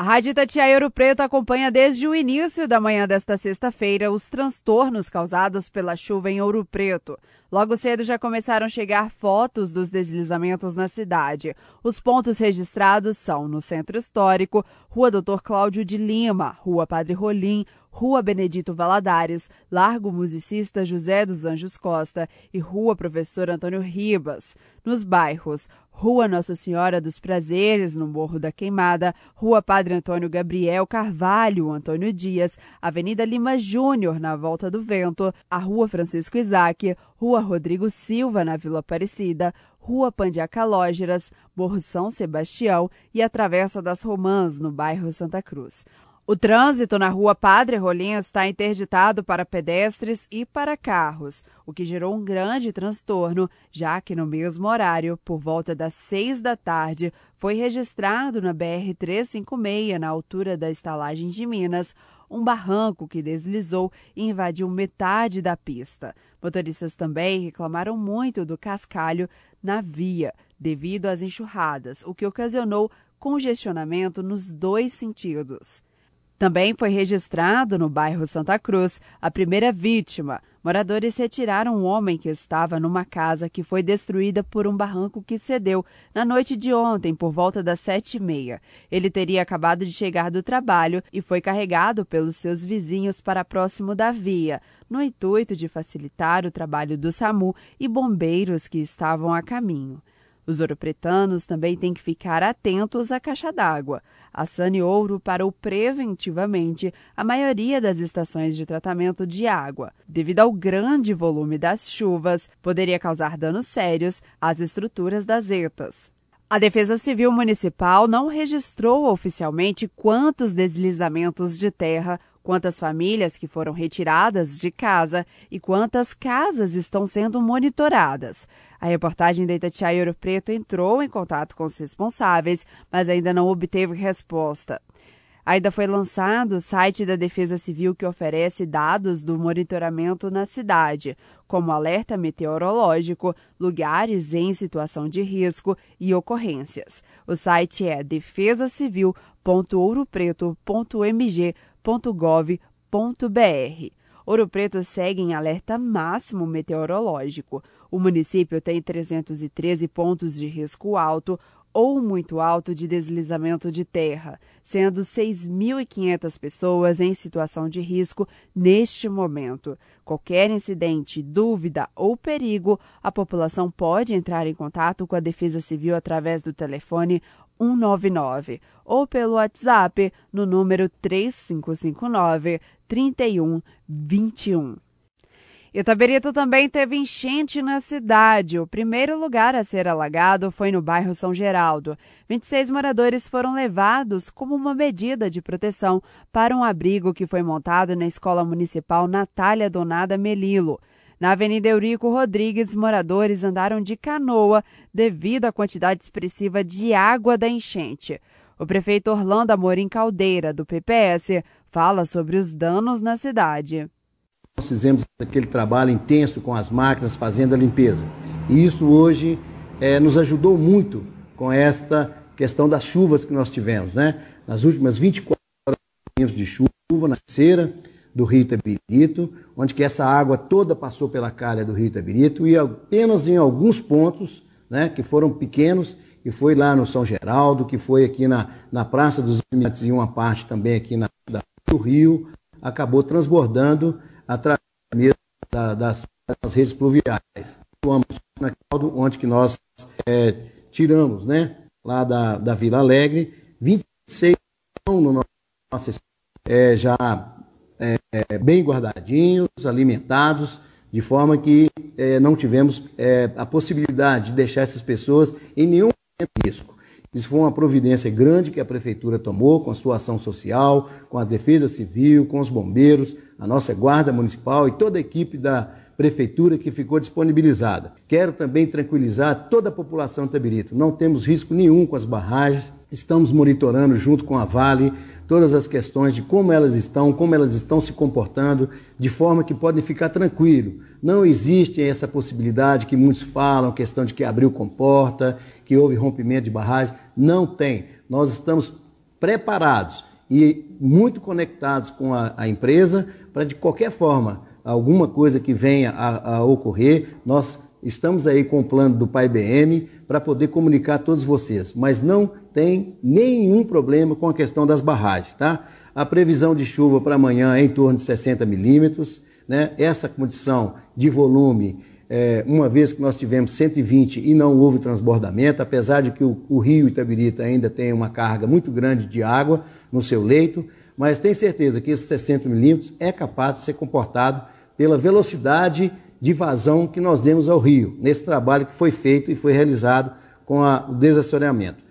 A Rádio Itatiaia Ouro Preto acompanha desde o início da manhã desta sexta-feira os transtornos causados pela chuva em Ouro Preto. Logo cedo já começaram a chegar fotos dos deslizamentos na cidade. Os pontos registrados são no Centro Histórico, Rua Doutor Cláudio de Lima, Rua Padre Rolim, Rua Benedito Valadares, Largo Musicista José dos Anjos Costa e Rua Professor Antônio Ribas. Nos bairros Rua Nossa Senhora dos Prazeres, no Morro da Queimada, Rua Padre Antônio Gabriel Carvalho, Antônio Dias, Avenida Lima Júnior, na Volta do Vento, a Rua Francisco Isaac, Rua Rodrigo Silva, na Vila Aparecida, Rua Pandiaca Lógeras, Morro São Sebastião e a Travessa das Romãs, no bairro Santa Cruz. O trânsito na rua Padre Rolim está interditado para pedestres e para carros, o que gerou um grande transtorno, já que no mesmo horário, por volta das seis da tarde, foi registrado na BR-356, na altura da estalagem de Minas, um barranco que deslizou e invadiu metade da pista. Motoristas também reclamaram muito do cascalho na via, devido às enxurradas, o que ocasionou congestionamento nos dois sentidos. Também foi registrado no bairro Santa Cruz a primeira vítima. Moradores retiraram um homem que estava numa casa que foi destruída por um barranco que cedeu na noite de ontem, por volta das sete e meia. Ele teria acabado de chegar do trabalho e foi carregado pelos seus vizinhos para próximo da via, no intuito de facilitar o trabalho do SAMU e bombeiros que estavam a caminho. Os ouropretanos também têm que ficar atentos à caixa d'água. A Sane Ouro parou preventivamente a maioria das estações de tratamento de água. Devido ao grande volume das chuvas, poderia causar danos sérios às estruturas das ETAs. A Defesa Civil Municipal não registrou oficialmente quantos deslizamentos de terra quantas famílias que foram retiradas de casa e quantas casas estão sendo monitoradas. A reportagem da Itatiaia Ouro Preto entrou em contato com os responsáveis, mas ainda não obteve resposta. Ainda foi lançado o site da Defesa Civil que oferece dados do monitoramento na cidade, como alerta meteorológico, lugares em situação de risco e ocorrências. O site é defesacivil.ouropreto.mg.gov.br. Ouro Preto segue em alerta máximo meteorológico. O município tem 313 pontos de risco alto, ou muito alto de deslizamento de terra, sendo 6.500 pessoas em situação de risco neste momento. Qualquer incidente, dúvida ou perigo, a população pode entrar em contato com a Defesa Civil através do telefone 199 ou pelo WhatsApp no número 3559 3121. Itaberito também teve enchente na cidade. O primeiro lugar a ser alagado foi no bairro São Geraldo. 26 moradores foram levados como uma medida de proteção para um abrigo que foi montado na Escola Municipal Natália Donada Melilo. Na Avenida Eurico Rodrigues, moradores andaram de canoa devido à quantidade expressiva de água da enchente. O prefeito Orlando Amorim Caldeira, do PPS, fala sobre os danos na cidade. Nós fizemos aquele trabalho intenso com as máquinas fazendo a limpeza. E isso hoje é, nos ajudou muito com esta questão das chuvas que nós tivemos. Né? Nas últimas 24 horas de chuva na cera do Rio Itabirito, onde que essa água toda passou pela calha do Rio Itabirito e apenas em alguns pontos, né, que foram pequenos, que foi lá no São Geraldo, que foi aqui na, na Praça dos Imigrantes e uma parte também aqui na, do Rio, acabou transbordando através da, das, das, redes pluviais. Onde que nós é, tiramos, né, lá da, da Vila Alegre, 26 no nosso é, já é, bem guardadinhos, alimentados, de forma que é, não tivemos é, a possibilidade de deixar essas pessoas em nenhum risco. Isso foi uma providência grande que a prefeitura tomou com a sua ação social, com a defesa civil, com os bombeiros, a nossa guarda municipal e toda a equipe da prefeitura que ficou disponibilizada. Quero também tranquilizar toda a população de Tabirito. Não temos risco nenhum com as barragens. Estamos monitorando junto com a Vale todas as questões de como elas estão, como elas estão se comportando, de forma que podem ficar tranquilo. Não existe essa possibilidade que muitos falam, questão de que abriu comporta, que houve rompimento de barragem. Não tem. Nós estamos preparados e muito conectados com a, a empresa para, de qualquer forma, alguma coisa que venha a, a ocorrer, nós estamos aí com o plano do PAIBM para poder comunicar a todos vocês, mas não tem nenhum problema com a questão das barragens, tá? A previsão de chuva para amanhã é em torno de 60 milímetros, né? Essa condição de volume, é, uma vez que nós tivemos 120 e não houve transbordamento, apesar de que o, o rio Itabirita ainda tem uma carga muito grande de água no seu leito, mas tem certeza que esses 60 milímetros é capaz de ser comportado pela velocidade de vazão que nós demos ao rio, nesse trabalho que foi feito e foi realizado com a, o desassoreamento.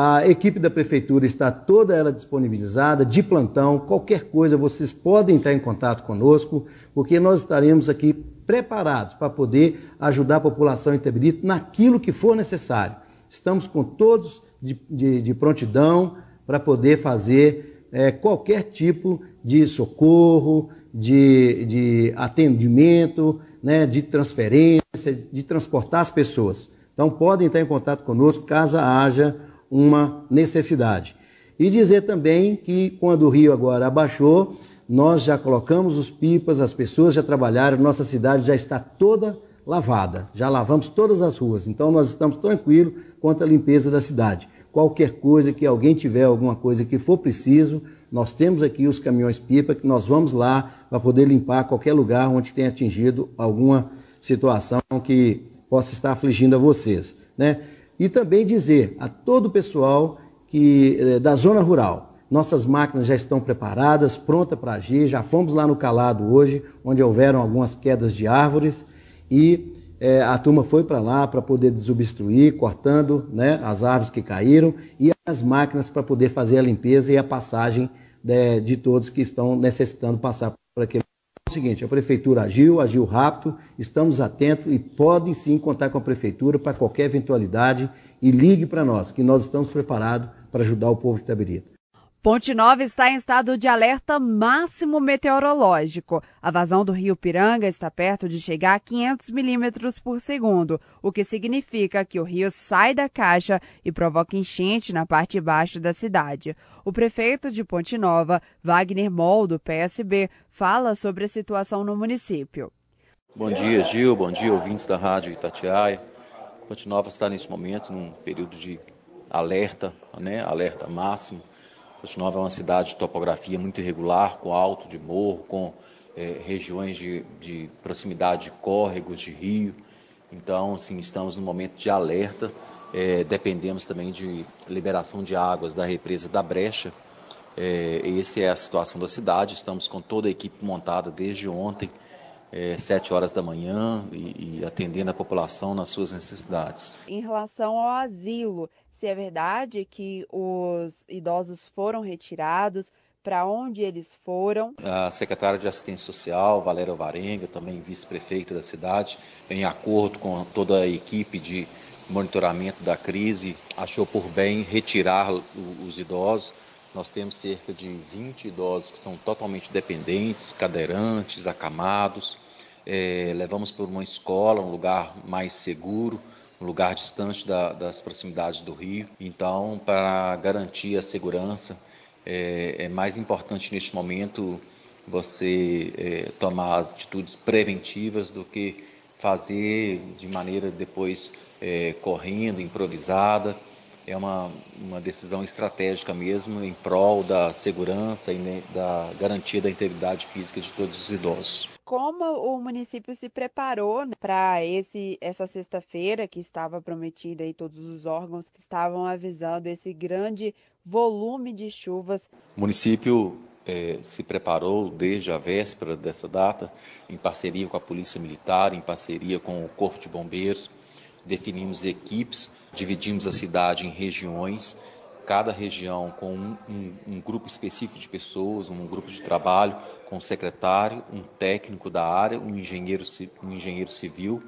A equipe da prefeitura está toda ela disponibilizada, de plantão, qualquer coisa vocês podem entrar em contato conosco, porque nós estaremos aqui preparados para poder ajudar a população em naquilo que for necessário. Estamos com todos de, de, de prontidão para poder fazer é, qualquer tipo de socorro, de, de atendimento, né, de transferência, de transportar as pessoas. Então podem entrar em contato conosco caso haja uma necessidade. E dizer também que quando o rio agora abaixou, nós já colocamos os pipas, as pessoas já trabalharam, nossa cidade já está toda lavada, já lavamos todas as ruas, então nós estamos tranquilos quanto à limpeza da cidade. Qualquer coisa que alguém tiver, alguma coisa que for preciso, nós temos aqui os caminhões pipa que nós vamos lá para poder limpar qualquer lugar onde tenha atingido alguma situação que possa estar afligindo a vocês, né? E também dizer a todo o pessoal que eh, da zona rural, nossas máquinas já estão preparadas, prontas para agir. Já fomos lá no Calado hoje, onde houveram algumas quedas de árvores e é, a turma foi para lá para poder desobstruir, cortando né, as árvores que caíram e as máquinas para poder fazer a limpeza e a passagem de, né, de todos que estão necessitando passar por aquele. O seguinte, a prefeitura agiu, agiu rápido, estamos atentos e podem sim contar com a prefeitura para qualquer eventualidade e ligue para nós, que nós estamos preparados para ajudar o povo de Itabirita. Ponte Nova está em estado de alerta máximo meteorológico. A vazão do rio Piranga está perto de chegar a 500 milímetros por segundo, o que significa que o rio sai da caixa e provoca enchente na parte baixa da cidade. O prefeito de Ponte Nova, Wagner Moll, do PSB, fala sobre a situação no município. Bom dia, Gil. Bom dia, ouvintes da Rádio Itatiaia. Ponte Nova está nesse momento num período de alerta, né? alerta máximo Nova é uma cidade de topografia muito irregular, com alto de morro, com é, regiões de, de, proximidade de córregos, de rio. Então, assim, estamos no momento de alerta. É, dependemos também de liberação de águas da represa da Brecha. É, essa é a situação da cidade. Estamos com toda a equipe montada desde ontem é, sete horas da manhã e, e, atendendo a população nas suas necessidades. Em relação ao asilo, se é verdade que os idosos foram retirados, para onde eles foram? A secretária de Assistência Social, Valéria Varenga, também vice-prefeita da cidade, em acordo com toda a equipe de monitoramento da crise, achou por bem retirar os idosos nós temos cerca de 20 idosos que são totalmente dependentes, cadeirantes, acamados. É, levamos para uma escola, um lugar mais seguro, um lugar distante da, das proximidades do rio. Então, para garantir a segurança, é, é mais importante neste momento você é, tomar as atitudes preventivas do que fazer de maneira depois é, correndo, improvisada é uma, uma decisão estratégica mesmo em prol da segurança e da garantia da integridade física de todos os idosos. Como o município se preparou né, para esse essa sexta-feira que estava prometida e todos os órgãos estavam avisando esse grande volume de chuvas? O município é, se preparou desde a véspera dessa data, em parceria com a Polícia Militar, em parceria com o Corpo de Bombeiros, definimos equipes Dividimos a cidade em regiões, cada região com um, um, um, grupo específico de pessoas, um grupo de trabalho, com um secretário, um técnico da área, um engenheiro, um engenheiro civil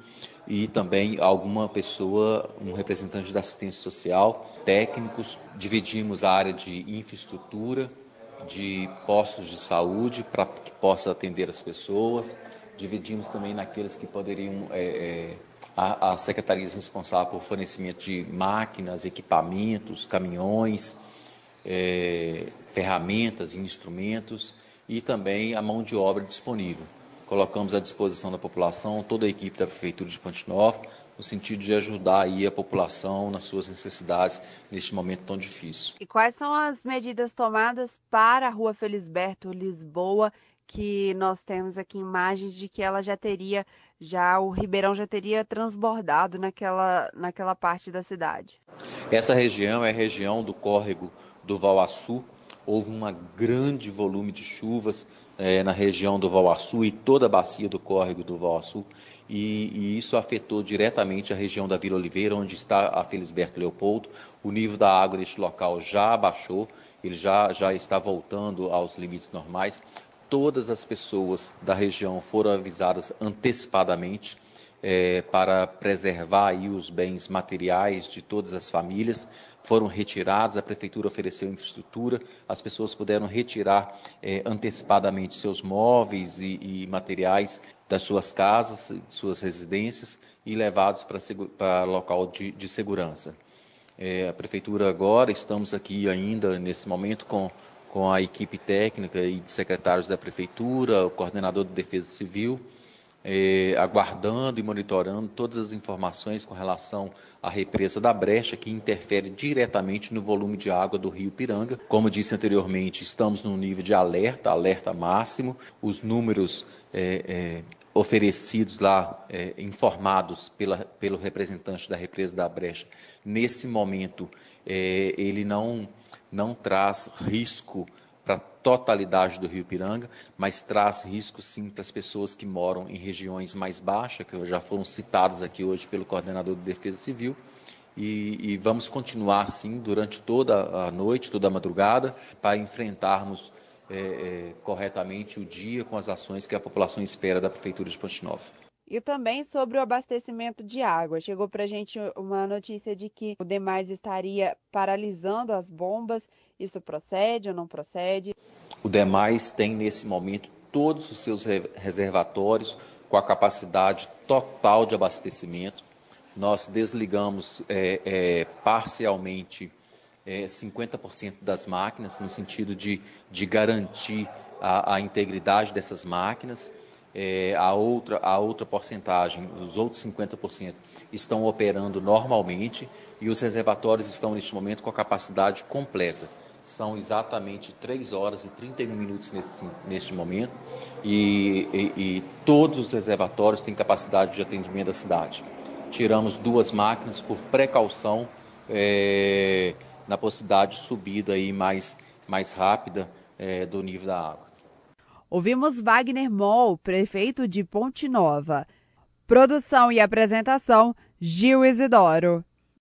e também alguma pessoa, um representante da assistência social, técnicos. Dividimos a área de infraestrutura, de postos de saúde para que possa atender as pessoas. Dividimos também naqueles que poderiam é, é, a, a secretarias responsável por fornecimento de máquinas, equipamentos, caminhões. é, ferramentas e instrumentos e também a mão de obra disponível. Colocamos à disposição da população toda a equipe da Prefeitura de Ponte Nova, no sentido de ajudar aí a população nas suas necessidades neste momento tão difícil. E quais são as medidas tomadas para a Rua Felisberto Lisboa, que nós temos aqui imagens de que ela já teria, já o Ribeirão já teria transbordado naquela, naquela parte da cidade? Essa região é a região do córrego do Valaçu, houve um grande volume de chuvas é, na região do Valaçu e toda a bacia do córrego do Valaçu, e, e, isso afetou diretamente a região da Vila Oliveira, onde está a Felisberto Leopoldo. O nível da água neste local já abaixou, ele já, já está voltando aos limites normais. Todas as pessoas da região foram avisadas antecipadamente é, para preservar aí os bens materiais de todas as famílias foram retirados, a prefeitura ofereceu infraestrutura, as pessoas puderam retirar é, antecipadamente seus móveis e, e, materiais das suas casas, suas residências e levados para local de, de segurança. É, a prefeitura agora, estamos aqui ainda nesse momento com, com a equipe técnica e de secretários da prefeitura, o coordenador de defesa civil, é, aguardando e monitorando todas as informações com relação à represa da Brecha, que interfere diretamente no volume de água do rio Piranga. Como disse anteriormente, estamos no nível de alerta, alerta máximo. Os números é, é, oferecidos lá, informados pela, pelo representante da represa da Brecha, nesse momento, ele não, não traz risco totalidade do Rio Piranga, mas traz risco sim para as pessoas que moram em regiões mais baixas, que já foram citadas aqui hoje pelo coordenador de Defesa Civil. E, e vamos continuar assim durante toda a noite, toda a madrugada, para enfrentarmos é, é, corretamente o dia com as ações que a população espera da Prefeitura de Ponte Nova. E também sobre o abastecimento de água. Chegou para a gente uma notícia de que o Demais estaria paralisando as bombas. Isso procede ou não procede? O Demais tem nesse momento todos os seus reservatórios com a capacidade total de abastecimento. Nós desligamos é, é, parcialmente é, 50% das máquinas, no sentido de, de garantir a, a integridade dessas máquinas é, a, outra, a outra porcentagem, os outros 50%, estão operando normalmente e os reservatórios estão neste momento com a capacidade completa. São exatamente 3 horas e 31 minutos nesse, neste momento e, e, e todos os reservatórios têm capacidade de atendimento da cidade. Tiramos duas máquinas por precaução é, na possibilidade de subida aí mais, mais rápida é, do nível da água. Ouvimos Wagner Moll, prefeito de Ponte Nova. Produção e apresentação: Gil Isidoro.